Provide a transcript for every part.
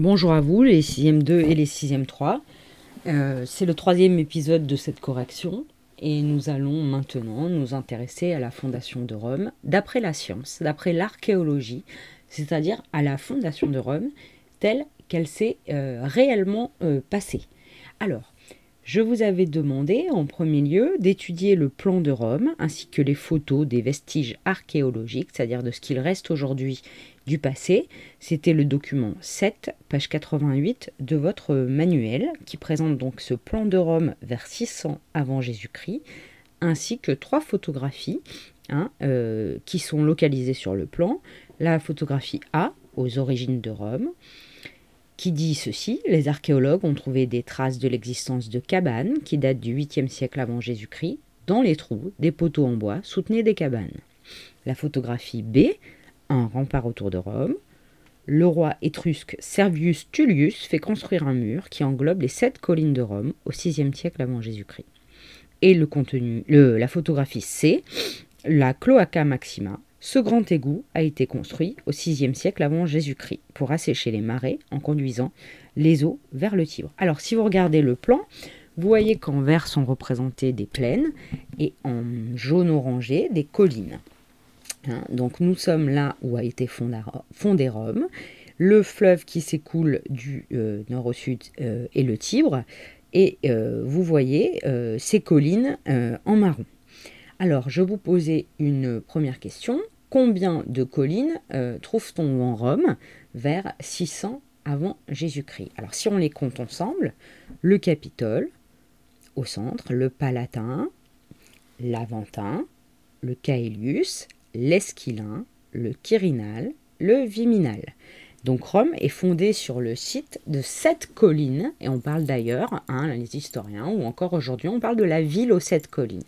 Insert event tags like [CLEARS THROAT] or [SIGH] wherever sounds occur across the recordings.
Bonjour à vous, les 6e 2 et les 6e 3. Euh, c'est le troisième épisode de cette correction et nous allons maintenant nous intéresser à la fondation de Rome d'après la science, d'après l'archéologie, c'est-à-dire à la fondation de Rome telle qu'elle s'est euh, réellement euh, passée. Alors, je vous avais demandé en premier lieu d'étudier le plan de Rome ainsi que les photos des vestiges archéologiques, c'est-à-dire de ce qu'il reste aujourd'hui passé. C'était le document 7, page 88 de votre manuel qui présente donc ce plan de Rome vers 600 avant Jésus-Christ ainsi que trois photographies hein, euh, qui sont localisées sur le plan. La photographie A aux origines de Rome, qui dit ceci, les archéologues ont trouvé des traces de l'existence de cabanes qui datent du 8e siècle avant Jésus-Christ. Dans les trous, des poteaux en bois soutenaient des cabanes. La photographie B, un rempart autour de Rome. Le roi étrusque Servius Tullius fait construire un mur qui englobe les sept collines de Rome au 6e siècle avant Jésus-Christ. Et le contenu, la photographie C, la Cloaca Maxima, ce grand égout a été construit au VIe siècle avant Jésus-Christ pour assécher les marais en conduisant les eaux vers le Tibre. Alors si vous regardez le plan, vous voyez qu'en vert sont représentées des plaines et en jaune orangé des collines. Hein, donc nous sommes là où a été fondé Rome. Le fleuve qui s'écoule du euh, nord au sud euh, est le Tibre. Et euh, vous voyez ces collines en marron. Alors, je vous posais une première question. Combien de collines trouve-t-on en Rome vers 600 avant Jésus-Christ? Alors, si on les compte ensemble, le Capitole au centre, le Palatin, l'Aventin, le Caelius, l'Esquilin, le Quirinal, le Viminal. Donc Rome est fondée sur le site de sept collines, et on parle d'ailleurs, hein, les historiens, ou encore aujourd'hui, on parle de la ville aux sept collines.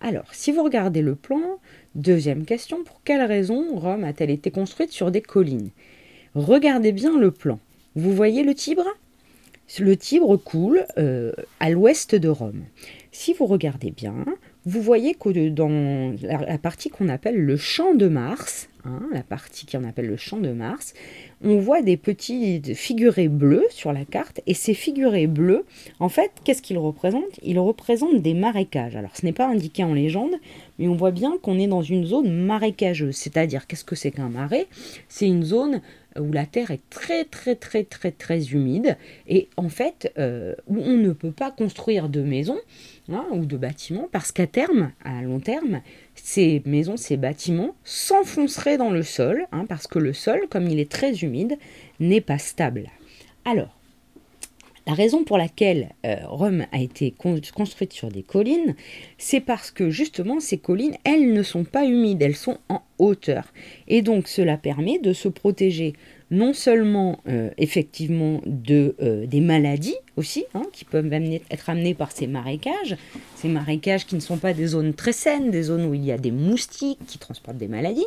Alors, si vous regardez le plan, deuxième question, pour quelle raison Rome a-t-elle été construite sur des collines? Regardez bien le plan. Vous voyez le Tibre? Le Tibre coule euh, à l'ouest de Rome. Si vous regardez bien, vous voyez que dans la partie qu'on appelle le champ de Mars, hein, la partie qu'on appelle le champ de Mars, on voit des petits figurés bleus sur la carte. Et ces figurés bleus, en fait, qu'est-ce qu'ils représentent? Ils représentent des marécages. Alors, ce n'est pas indiqué en légende, mais on voit bien qu'on est dans une zone marécageuse. C'est-à-dire, qu'est-ce que c'est qu'un marais? C'est une zone où la terre est très très très très très humide et en fait euh, où on ne peut pas construire de maisons hein, ou de bâtiments parce qu'à terme, à long terme, ces maisons, ces bâtiments s'enfonceraient dans le sol hein, parce que le sol, comme il est très humide, n'est pas stable. Alors, la raison pour laquelle euh, Rome a été construite sur des collines, c'est parce que justement ces collines, elles ne sont pas humides, elles sont en hauteur. Et donc cela permet de se protéger non seulement euh, effectivement de, euh, des maladies aussi, hein, qui peuvent être amenées par ces marécages, ces marécages qui ne sont pas des zones très saines, des zones où il y a des moustiques qui transportent des maladies,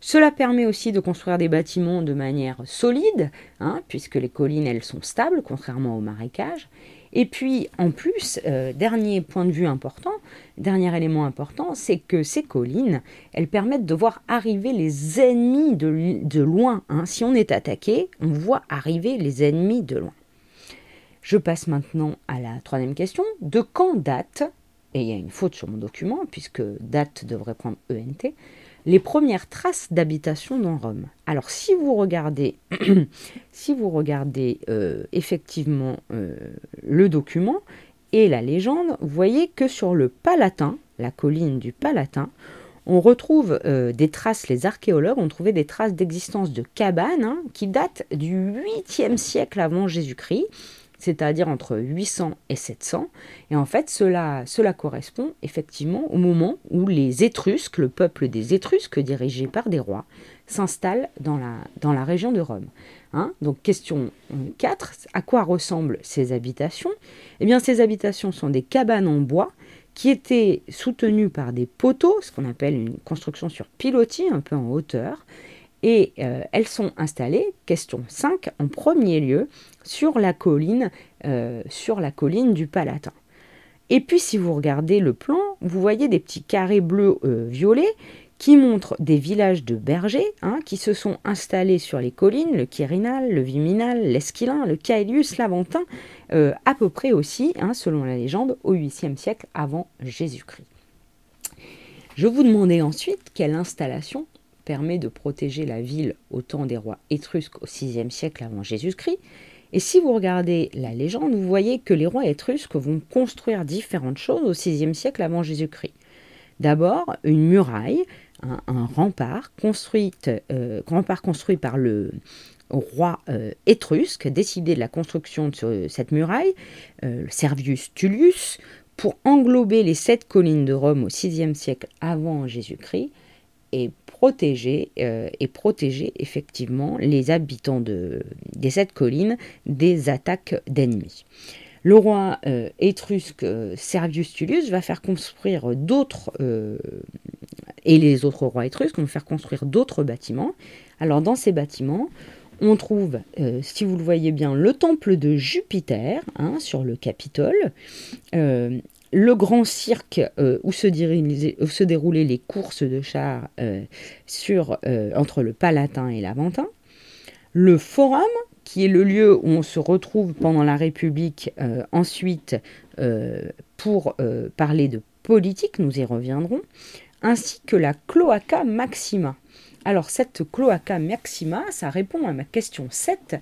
cela permet aussi de construire des bâtiments de manière solide, hein, puisque les collines, elles sont stables, contrairement aux marécages. Et puis, en plus, euh, dernier point de vue important, dernier élément important, c'est que ces collines, elles permettent de voir arriver les ennemis de, loin. Hein. Si on est attaqué, on voit arriver les ennemis de loin. Je passe maintenant à la troisième question. De quand date, et il y a une faute sur mon document, puisque date devrait prendre ENT, les premières traces d'habitation dans Rome. Alors si vous regardez, [CLEARS THROAT] si vous regardez euh, effectivement euh, le document et la légende, vous voyez que sur le Palatin, la colline du Palatin, on retrouve euh, des traces, les archéologues ont trouvé des traces d'existence de cabanes hein, qui datent du 8e siècle avant Jésus-Christ c'est-à-dire entre 800 et 700. Et en fait, cela, correspond effectivement au moment où les Étrusques, le peuple des Étrusques dirigé par des rois, s'installent dans la, dans la région de Rome. Hein Donc question 4, à quoi ressemblent ces habitations? Eh bien ces habitations sont des cabanes en bois qui étaient soutenues par des poteaux, ce qu'on appelle une construction sur pilotis, un peu en hauteur, et euh, elles sont installées, question 5, en premier lieu, sur la colline, euh, sur la colline du Palatin. Et puis si vous regardez le plan, vous voyez des petits carrés bleus euh, violets qui montre des villages de bergers hein, qui se sont installés sur les collines, le Quirinal, le Viminal, l'Esquilin, le Caelius, l'Aventin, à peu près aussi, hein, selon la légende, au 8e siècle avant Jésus-Christ. Je vous demandais ensuite quelle installation permet de protéger la ville au temps des rois étrusques au 6e siècle avant Jésus-Christ. Et si vous regardez la légende, vous voyez que les rois étrusques vont construire différentes choses au 6e siècle avant Jésus-Christ. D'abord, une muraille un, rempart, euh, rempart construit par le roi euh, étrusque, décidé de la construction de cette muraille, euh, Servius Tullius, pour englober les sept collines de Rome au VIe siècle avant Jésus-Christ et protéger, et protéger effectivement les habitants de, des sept collines des attaques d'ennemis. Le roi étrusque Servius Tullius va faire construire d'autres et les autres rois étrusques vont faire construire d'autres bâtiments. Alors dans ces bâtiments, on trouve, euh, si vous le voyez bien, le temple de Jupiter hein, sur le Capitole, euh, le grand cirque euh, où, se déroulaient les courses de chars sur, entre le Palatin et l'Aventin, le Forum, qui est le lieu où on se retrouve pendant la République ensuite pour parler de politique, nous y reviendrons, ainsi que la cloaca maxima. Alors cette cloaca maxima, ça répond à ma question 7.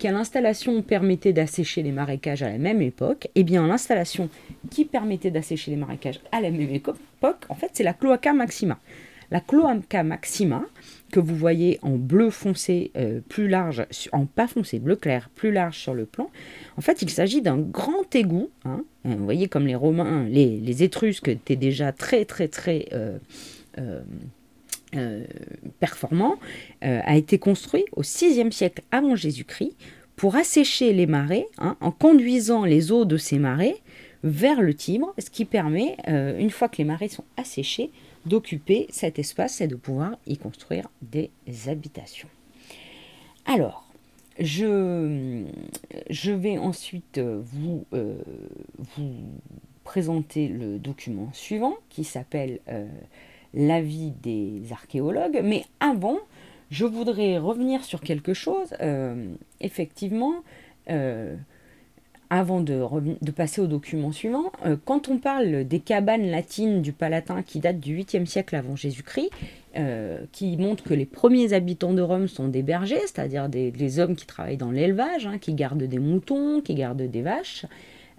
Quelle installation permettait d'assécher les marécages à la même époque Eh bien l'installation qui permettait d'assécher les marécages à la même époque, en fait, c'est la cloaca maxima. La cloaca maxima, que vous voyez en bleu foncé euh, plus large, en pas foncé, bleu clair plus large sur le plan, en fait il s'agit d'un grand égout. Hein. Euh, vous voyez comme les Romains, les, Étrusques étaient déjà très très très euh, performants, a été construit au VIe siècle avant Jésus-Christ pour assécher les marais hein, en conduisant les eaux de ces marais vers le Tibre, ce qui permet, une fois que les marais sont asséchés, d'occuper cet espace et de pouvoir y construire des habitations. Alors, je, vais ensuite vous, euh, présenter le document suivant qui s'appelle euh, L'avis des archéologues. Mais avant, je voudrais revenir sur quelque chose. Euh, effectivement, avant de, passer au document suivant, euh, quand on parle des cabanes latines du Palatin qui datent du 8e siècle avant Jésus-Christ, euh, qui montrent que les premiers habitants de Rome sont des bergers, c'est-à-dire des, hommes qui travaillent dans l'élevage, hein, qui gardent des moutons, qui gardent des vaches,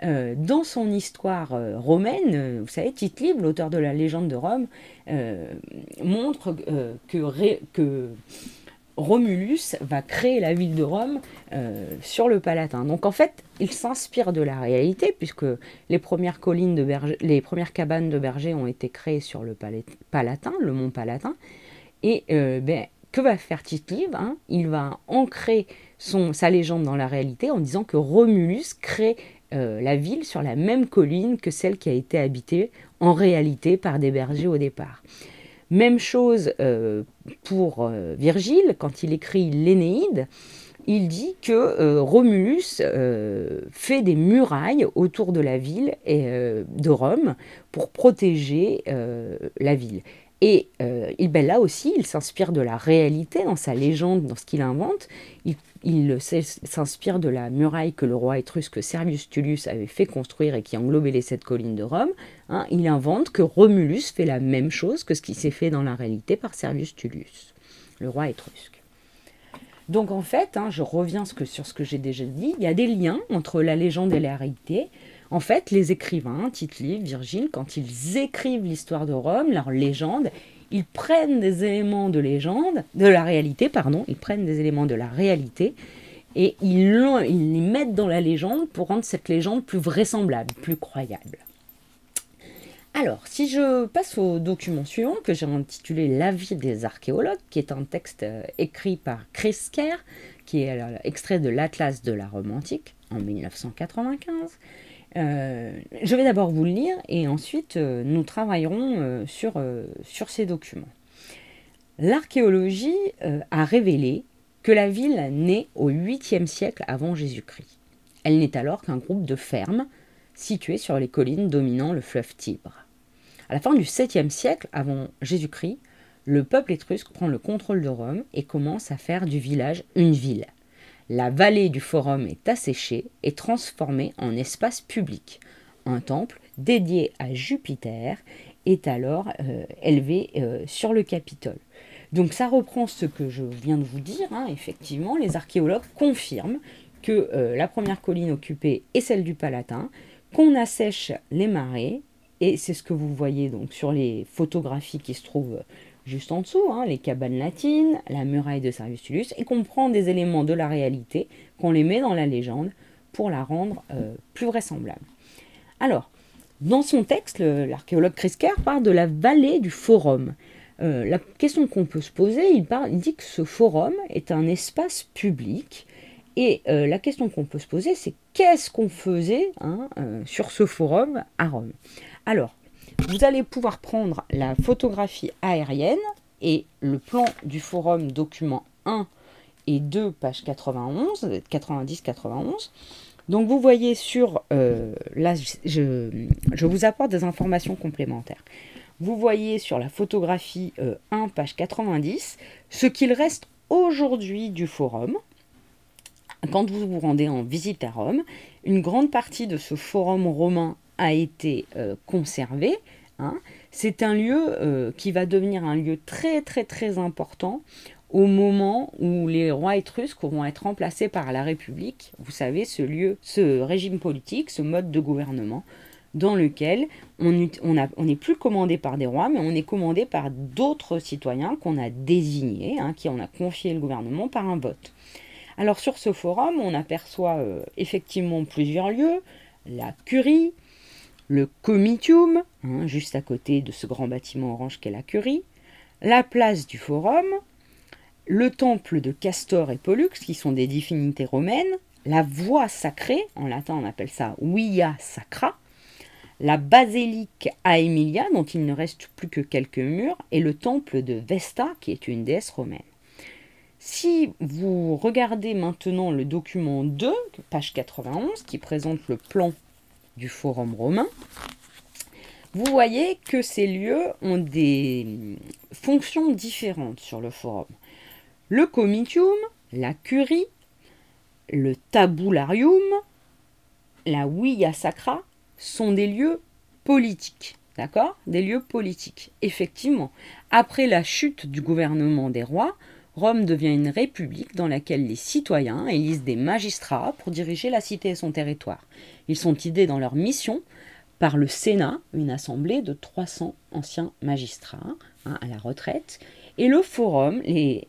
euh, dans son histoire romaine, vous savez, Tite l'auteur de la légende de Rome, montre que, Romulus va créer la ville de Rome euh, sur le Palatin. Donc en fait, il s'inspire de la réalité puisque les premières collines de les premières cabanes de bergers ont été créées sur le Palatin, le mont Palatin. Et euh, ben, que va faire Tite hein? Il va ancrer son, sa légende dans la réalité en disant que Romulus crée euh, la ville sur la même colline que celle qui a été habitée en réalité par des bergers au départ. Même chose euh, pour euh, Virgile, quand il écrit l'Énéide, il dit que Romulus fait des murailles autour de la ville et, de Rome pour protéger la ville. Et il, ben là aussi, il s'inspire de la réalité dans sa légende, dans ce qu'il invente. Il s'inspire de la muraille que le roi étrusque Servius Tullius avait fait construire et qui englobait les sept collines de Rome. Hein. il invente que Romulus fait la même chose que ce qui s'est fait dans la réalité par Servius Tullius, le roi étrusque. Donc en fait, hein, je reviens sur ce que j'ai déjà dit, il y a des liens entre la légende et la réalité. En fait, les écrivains, Tite Virgile, quand ils écrivent l'histoire de Rome, leur légende, ils prennent des éléments de légende, de la réalité, pardon, ils prennent des éléments de la réalité et ils, les mettent dans la légende pour rendre cette légende plus vraisemblable, plus croyable. Alors, si je passe au document suivant que j'ai intitulé L'avis des archéologues, qui est un texte euh, écrit par Chris Kerr, qui est extrait de l'Atlas de la Rome antique en 1995, euh, je vais d'abord vous le lire et ensuite euh, nous travaillerons euh, sur, sur ces documents. L'archéologie a révélé que la ville naît au 8e siècle avant Jésus-Christ. Elle n'est alors qu'un groupe de fermes situées sur les collines dominant le fleuve Tibre. À la fin du 7e siècle avant Jésus-Christ, le peuple étrusque prend le contrôle de Rome et commence à faire du village une ville. La vallée du forum est asséchée et transformée en espace public. Un temple dédié à Jupiter est alors euh, élevé euh, sur le Capitole. Donc ça reprend ce que je viens de vous dire. Hein. Effectivement, les archéologues confirment que euh, la première colline occupée est celle du Palatin, qu'on assèche les marais, et c'est ce que vous voyez donc sur les photographies qui se trouvent juste en dessous, hein, les cabanes latines, la muraille de Servius et qu'on prend des éléments de la réalité, qu'on les met dans la légende pour la rendre plus vraisemblable. Alors, dans son texte, l'archéologue Krisker parle de la vallée du forum. Euh, la question qu'on peut se poser, il, dit que ce forum est un espace public. Et euh, la question qu'on peut se poser, c'est qu'est-ce qu'on faisait hein, euh, sur ce forum à Rome? Alors, vous allez pouvoir prendre la photographie aérienne et le plan du forum document 1 et 2, page 91, 90-91. Donc vous voyez sur, euh, là je, vous apporte des informations complémentaires. Vous voyez sur la photographie 1, euh, page 90, ce qu'il reste aujourd'hui du forum. Quand vous vous rendez en visite à Rome, une grande partie de ce forum romain a été euh, conservée. Hein. C'est un lieu qui va devenir un lieu très très très important au moment où les rois étrusques vont être remplacés par la République, vous savez, ce lieu, ce régime politique, ce mode de gouvernement, dans lequel on n'est plus commandé par des rois, mais on est commandé par d'autres citoyens qu'on a désignés, hein, qui on a confié le gouvernement par un vote. Alors sur ce forum, on aperçoit euh, effectivement plusieurs lieux, la curie, le comitium, hein, juste à côté de ce grand bâtiment orange qu'est la curie, la place du forum, le temple de Castor et Pollux, qui sont des divinités romaines, la voie sacrée, en latin on appelle ça via sacra, la basilique à Emilia, dont il ne reste plus que quelques murs, et le temple de Vesta, qui est une déesse romaine. Si vous regardez maintenant le document 2, page 91, qui présente le plan du forum romain, vous voyez que ces lieux ont des fonctions différentes sur le forum le comitium, la curie, le tabularium, la via sacra sont des lieux politiques. D'accord? Des lieux politiques. Effectivement, après la chute du gouvernement des rois, Rome devient une république dans laquelle les citoyens élisent des magistrats pour diriger la cité et son territoire. Ils sont aidés dans leur mission par le Sénat, une assemblée de 300 anciens magistrats hein, à la retraite, et le forum, les,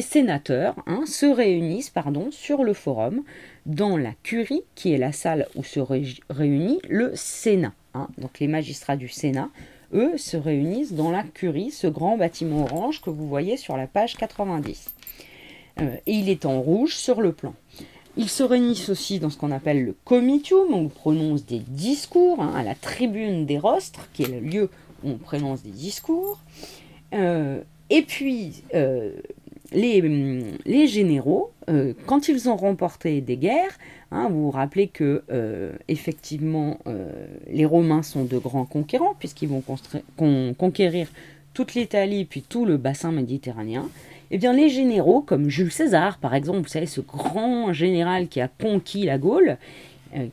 sénateurs hein, se réunissent pardon, sur le forum dans la curie, qui est la salle où se réunit le Sénat. Hein. Donc les magistrats du Sénat, eux, se réunissent dans la curie, ce grand bâtiment orange que vous voyez sur la page 90. Euh, et il est en rouge sur le plan. Ils se réunissent aussi dans ce qu'on appelle le comitium, où on prononce des discours, hein, à la tribune des rostres, qui est le lieu où on prononce des discours. Euh, et puis, euh, les, les, généraux, euh, quand ils ont remporté des guerres, hein, vous vous rappelez que effectivement les Romains sont de grands conquérants puisqu'ils vont conquérir toute l'Italie puis tout le bassin méditerranéen. Eh bien, les généraux, comme Jules César, par exemple, vous savez, ce grand général qui a conquis la Gaule,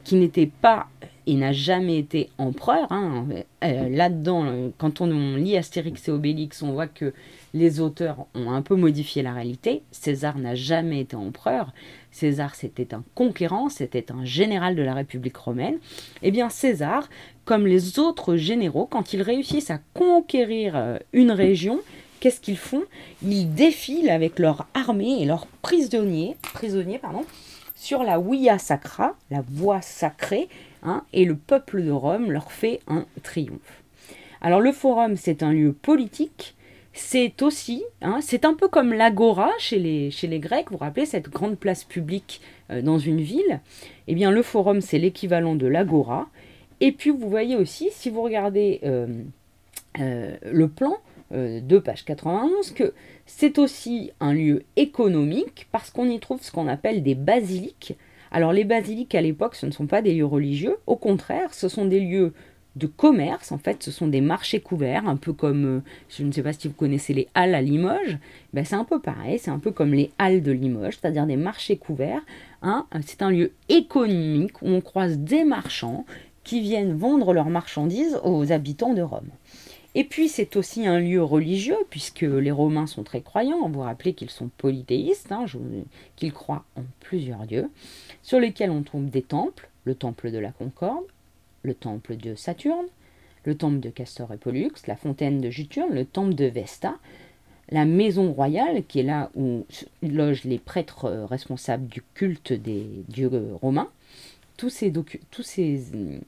qui n'était pas il n'a jamais été empereur. Hein. Euh, là-dedans, euh, quand on, lit Astérix et Obélix, on voit que les auteurs ont un peu modifié la réalité. César n'a jamais été empereur. César, c'était un conquérant, c'était un général de la République romaine. Eh bien, César, comme les autres généraux, quand ils réussissent à conquérir euh, une région, qu'est-ce qu'ils font? Ils défilent avec leur armée et leurs prisonniers, prisonniers pardon, sur la Via Sacra, la voie sacrée, Hein, et le peuple de Rome leur fait un triomphe. Alors le forum, c'est un lieu politique, c'est aussi, hein, c'est un peu comme l'agora chez les, Grecs, vous vous rappelez cette grande place publique euh, dans une ville? Eh bien le forum, c'est l'équivalent de l'agora. Et puis vous voyez aussi, si vous regardez euh, euh, le plan de page 91, que c'est aussi un lieu économique parce qu'on y trouve ce qu'on appelle des basiliques. Alors les basiliques à l'époque, ce ne sont pas des lieux religieux, au contraire, ce sont des lieux de commerce. En fait, ce sont des marchés couverts, un peu comme, euh, je ne sais pas si vous connaissez les halles à Limoges, ben, c'est un peu pareil, c'est un peu comme les halles de Limoges, c'est-à-dire des marchés couverts. Hein. C'est un lieu économique où on croise des marchands qui viennent vendre leurs marchandises aux habitants de Rome. Et puis c'est aussi un lieu religieux, puisque les Romains sont très croyants. Vous vous rappelez qu'ils sont polythéistes, hein, qu'ils croient en plusieurs dieux, sur lesquels on trouve des temples, le temple de la Concorde, le temple de Saturne, le temple de Castor et Pollux, la fontaine de Juturne, le temple de Vesta, la maison royale, qui est là où logent les prêtres euh, responsables du culte des dieux romains. Tous ces, euh,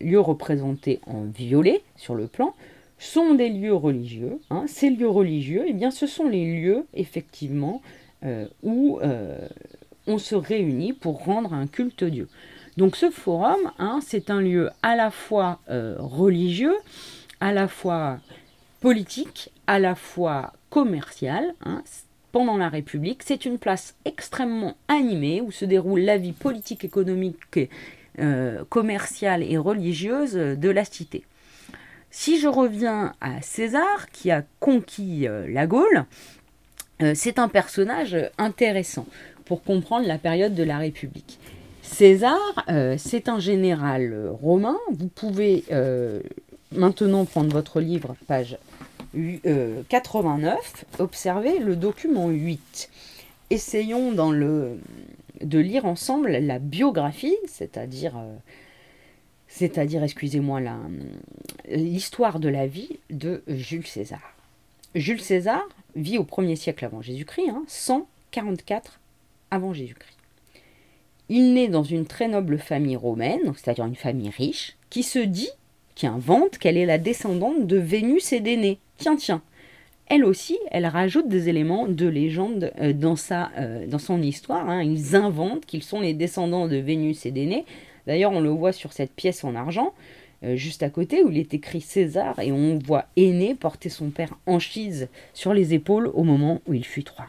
lieux représentés en violet sur le plan sont des lieux religieux. Hein. Ces lieux religieux, eh bien, ce sont les lieux, effectivement, euh, où on se réunit pour rendre un culte Dieu. Donc ce forum, hein, c'est un lieu à la fois euh, religieux, à la fois politique, à la fois commercial. Hein, pendant la République, c'est une place extrêmement animée où se déroule la vie politique, économique, euh, commerciale et religieuse de la cité. Si je reviens à César, qui a conquis euh, la Gaule, c'est un personnage intéressant pour comprendre la période de la République. César, euh, c'est un général euh, romain. Vous pouvez euh, maintenant prendre votre livre, page 89, observer le document 8. Essayons dans le, de lire ensemble la biographie, c'est-à-dire, c'est-à-dire, excusez-moi, l'histoire de la vie de Jules César. Jules César vit au 1er siècle avant Jésus-Christ, 144 hein, avant Jésus-Christ. Il naît dans une très noble famille romaine, c'est-à-dire une famille riche, qui se dit, qui invente qu'elle est la descendante de Vénus et d'Énée. Tiens, tiens. Elle aussi, elle rajoute des éléments de légende euh, dans, sa, euh, dans son histoire. Hein. Ils inventent qu'ils sont les descendants de Vénus et d'Énée. D'ailleurs, on le voit sur cette pièce en argent, euh, juste à côté, où il est écrit César, et on voit Énée porter son père Anchise sur les épaules au moment où il fut trois.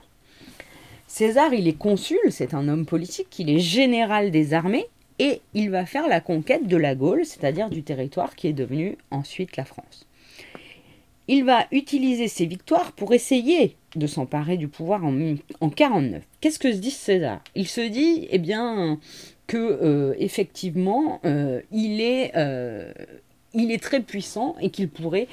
César, il est consul, c'est un homme politique, il est général des armées et il va faire la conquête de la Gaule, c'est-à-dire du territoire qui est devenu ensuite la France. Il va utiliser ses victoires pour essayer de s'emparer du pouvoir en, en 49. Qu'est-ce que se dit César? Il se dit, eh bien, que euh, effectivement, euh, il est euh, il est très puissant et qu'il pourrait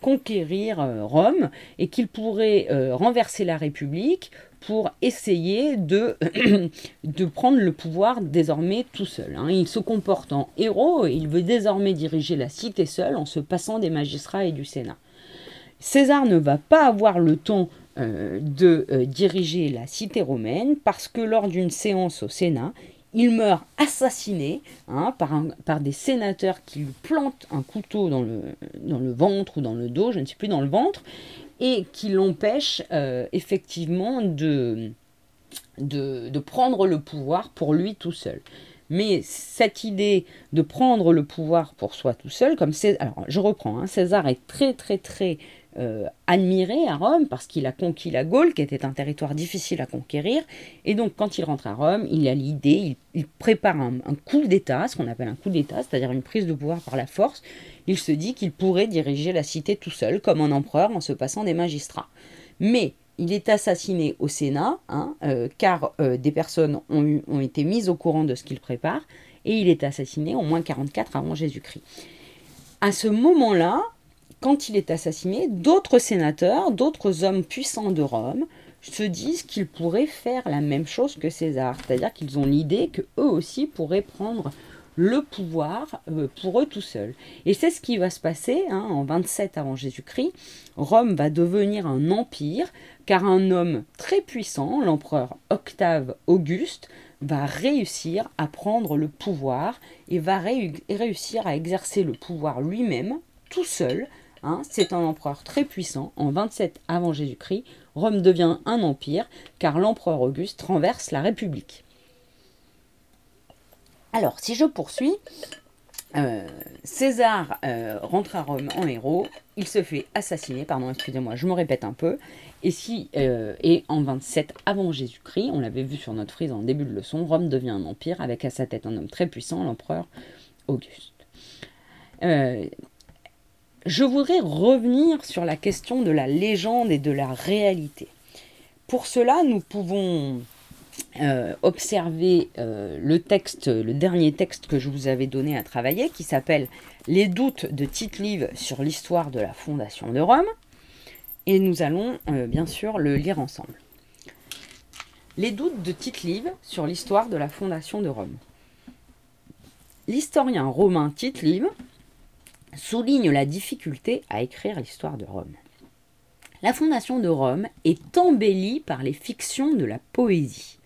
conquérir Rome et qu'il pourrait renverser la République pour essayer de, [CLEARS THROAT] de prendre le pouvoir désormais tout seul. Hein. Il se comporte en héros et il veut désormais diriger la cité seul en se passant des magistrats et du Sénat. César ne va pas avoir le temps euh, de euh, diriger la cité romaine parce que lors d'une séance au Sénat, il meurt assassiné hein, par, des sénateurs qui lui plantent un couteau dans le, ventre ou dans le dos, je ne sais plus, dans le ventre, et qui l'empêche euh, effectivement de, prendre le pouvoir pour lui tout seul. Mais cette idée de prendre le pouvoir pour soi tout seul, comme c'est... Alors je reprends, hein, César est très très très euh, admiré à Rome parce qu'il a conquis la Gaule, qui était un territoire difficile à conquérir. Et donc, quand il rentre à Rome, il a l'idée, il, prépare un, coup d'État, ce qu'on appelle un coup d'État, c'est-à-dire une prise de pouvoir par la force il se dit qu'il pourrait diriger la cité tout seul, comme un empereur, en se passant des magistrats. Mais il est assassiné au Sénat, hein, euh, car euh, des personnes ont, ont, été mises au courant de ce qu'il prépare, et il est assassiné au moins 44 avant Jésus-Christ. À ce moment-là, quand il est assassiné, d'autres sénateurs, d'autres hommes puissants de Rome, se disent qu'ils pourraient faire la même chose que César, c'est-à-dire qu'ils ont l'idée qu'eux aussi pourraient prendre le pouvoir euh, pour eux tout seuls. Et c'est ce qui va se passer hein, en 27 avant Jésus-Christ. Rome va devenir un empire car un homme très puissant, l'empereur Octave Auguste, va réussir à prendre le pouvoir et va réussir à exercer le pouvoir lui-même tout seul. Hein. C'est un empereur très puissant. En 27 avant Jésus-Christ, Rome devient un empire car l'empereur Auguste renverse la République. Alors, si je poursuis, euh, César euh, rentre à Rome en héros, il se fait assassiner, pardon, excusez-moi, je me répète un peu, et si, euh, et en 27 avant Jésus-Christ, on l'avait vu sur notre frise en début de leçon, Rome devient un empire avec à sa tête un homme très puissant, l'empereur Auguste. Je voudrais revenir sur la question de la légende et de la réalité. Pour cela, nous pouvons euh, observer euh, le texte, le dernier texte que je vous avais donné à travailler, qui s'appelle Les doutes de Tite-Live sur l'histoire de la fondation de Rome. Et nous allons euh, bien sûr le lire ensemble. Les doutes de Tite-Live sur l'histoire de la fondation de Rome. L'historien romain Tite-Live souligne la difficulté à écrire l'histoire de Rome. La fondation de Rome est embellie par les fictions de la poésie,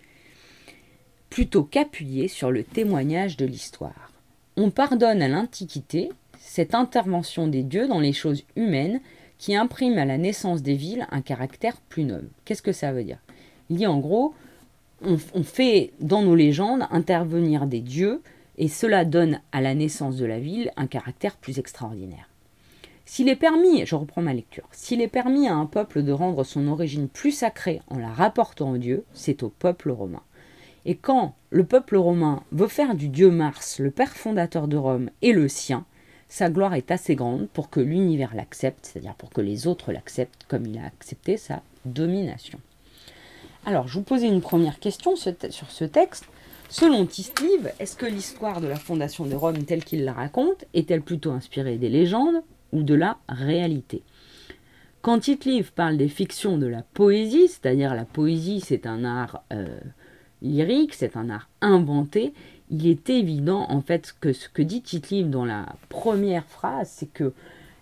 plutôt qu'appuyée sur le témoignage de l'histoire. On pardonne à l'Antiquité cette intervention des dieux dans les choses humaines qui imprime à la naissance des villes un caractère plus noble. Qu'est-ce que ça veut dire? Il dit en gros, on, on fait dans nos légendes intervenir des dieux et cela donne à la naissance de la ville un caractère plus extraordinaire. S'il est permis, je reprends ma lecture, s'il est permis à un peuple de rendre son origine plus sacrée en la rapportant au Dieu, c'est au peuple romain. Et quand le peuple romain veut faire du dieu Mars le père fondateur de Rome et le sien, sa gloire est assez grande pour que l'univers l'accepte, c'est-à-dire pour que les autres l'acceptent comme il a accepté sa domination. Alors, je vous posais une première question sur ce texte. Selon Tislive, est-ce que l'histoire de la fondation de Rome telle qu'il la raconte est-elle plutôt inspirée des légendes ou de la réalité? Quand Tite-Live parle des fictions de la poésie, c'est-à-dire la poésie c'est un art euh, lyrique, c'est un art inventé, il est évident en fait que ce que dit Tite-Live dans la première phrase, c'est que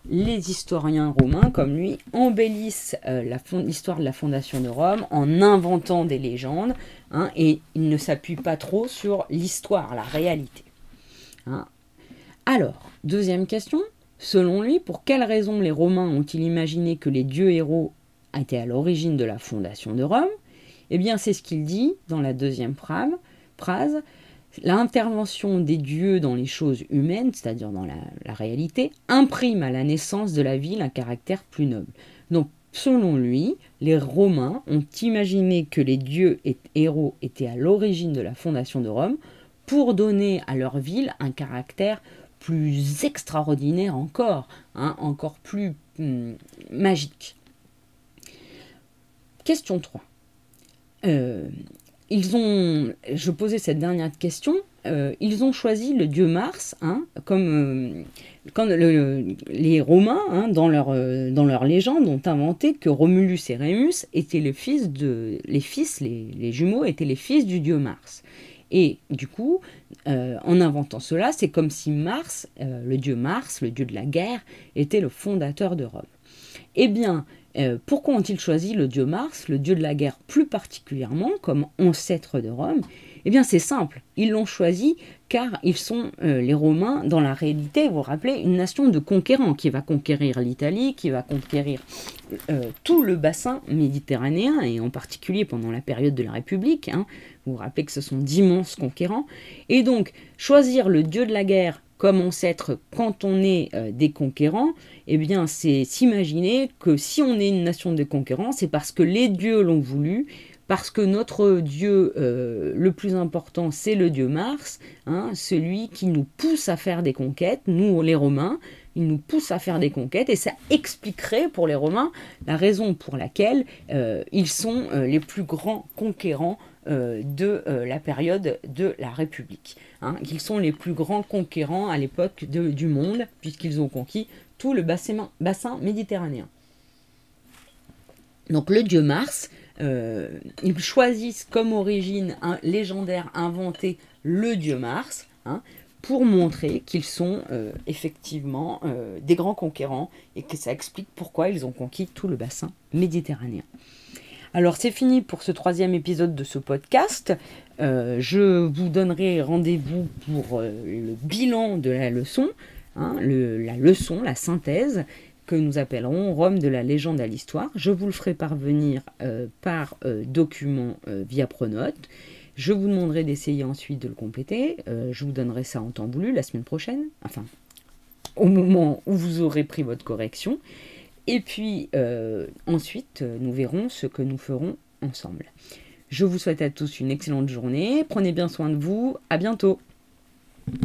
les historiens romains, comme lui, embellissent euh, l'histoire de la fondation de Rome en inventant des légendes, hein, et ils ne s'appuient pas trop sur l'histoire, la réalité. Hein. Alors, deuxième question, selon lui, pour quelles raisons les Romains ont-ils imaginé que les dieux héros étaient à l'origine de la fondation de Rome? Eh bien, c'est ce qu'il dit dans la deuxième phrase L'intervention des dieux dans les choses humaines, c'est-à-dire dans la, réalité, imprime à la naissance de la ville un caractère plus noble. Donc, selon lui, les Romains ont imaginé que les dieux et héros étaient à l'origine de la fondation de Rome pour donner à leur ville un caractère plus extraordinaire encore, hein, encore plus hum, magique. Question 3 ils ont, je posais cette dernière question, euh, ils ont choisi le dieu Mars, hein, comme euh, les Romains, hein, dans, leur, euh, dans leur légende, ont inventé que Romulus et Rémus étaient les fils, de, les, fils les, jumeaux étaient les fils du dieu Mars. Et du coup, en inventant cela, c'est comme si Mars, le dieu Mars, le dieu de la guerre, était le fondateur de Rome. Eh bien, euh, pourquoi ont-ils choisi le dieu Mars, le dieu de la guerre plus particulièrement, comme ancêtre de Rome? Eh bien c'est simple, ils l'ont choisi car ils sont, euh, les Romains, dans la réalité, vous vous rappelez, une nation de conquérants qui va conquérir l'Italie, qui va conquérir euh, tout le bassin méditerranéen, et en particulier pendant la période de la République. Hein. vous vous rappelez que ce sont d'immenses conquérants. Et donc, choisir le dieu de la guerre comme ancêtre quand on est euh, des conquérants, eh bien c'est s'imaginer que si on est une nation de conquérants, c'est parce que les dieux l'ont voulu, parce que notre dieu euh, le plus important, c'est le dieu Mars, hein, celui qui nous pousse à faire des conquêtes, nous les Romains, il nous pousse à faire des conquêtes, et ça expliquerait pour les Romains la raison pour laquelle euh, ils sont les plus grands conquérants euh, de euh, la période de la République. Hein, qu'ils sont les plus grands conquérants à l'époque du monde, puisqu'ils ont conquis tout le bassin, méditerranéen. Donc le dieu Mars, euh, ils choisissent comme origine un légendaire inventé le dieu Mars, hein, pour montrer qu'ils sont effectivement des grands conquérants et que ça explique pourquoi ils ont conquis tout le bassin méditerranéen. Alors c'est fini pour ce troisième épisode de ce podcast. Euh, je vous donnerai rendez-vous pour euh, le bilan de la leçon, hein, la leçon, la synthèse que nous appellerons Rome de la légende à l'histoire. Je vous le ferai parvenir euh, par document via Pronote. Je vous demanderai d'essayer ensuite de le compléter. je vous donnerai ça en temps voulu la semaine prochaine, enfin au moment où vous aurez pris votre correction. Et puis euh, ensuite, nous verrons ce que nous ferons ensemble. Je vous souhaite à tous une excellente journée. Prenez bien soin de vous. À bientôt.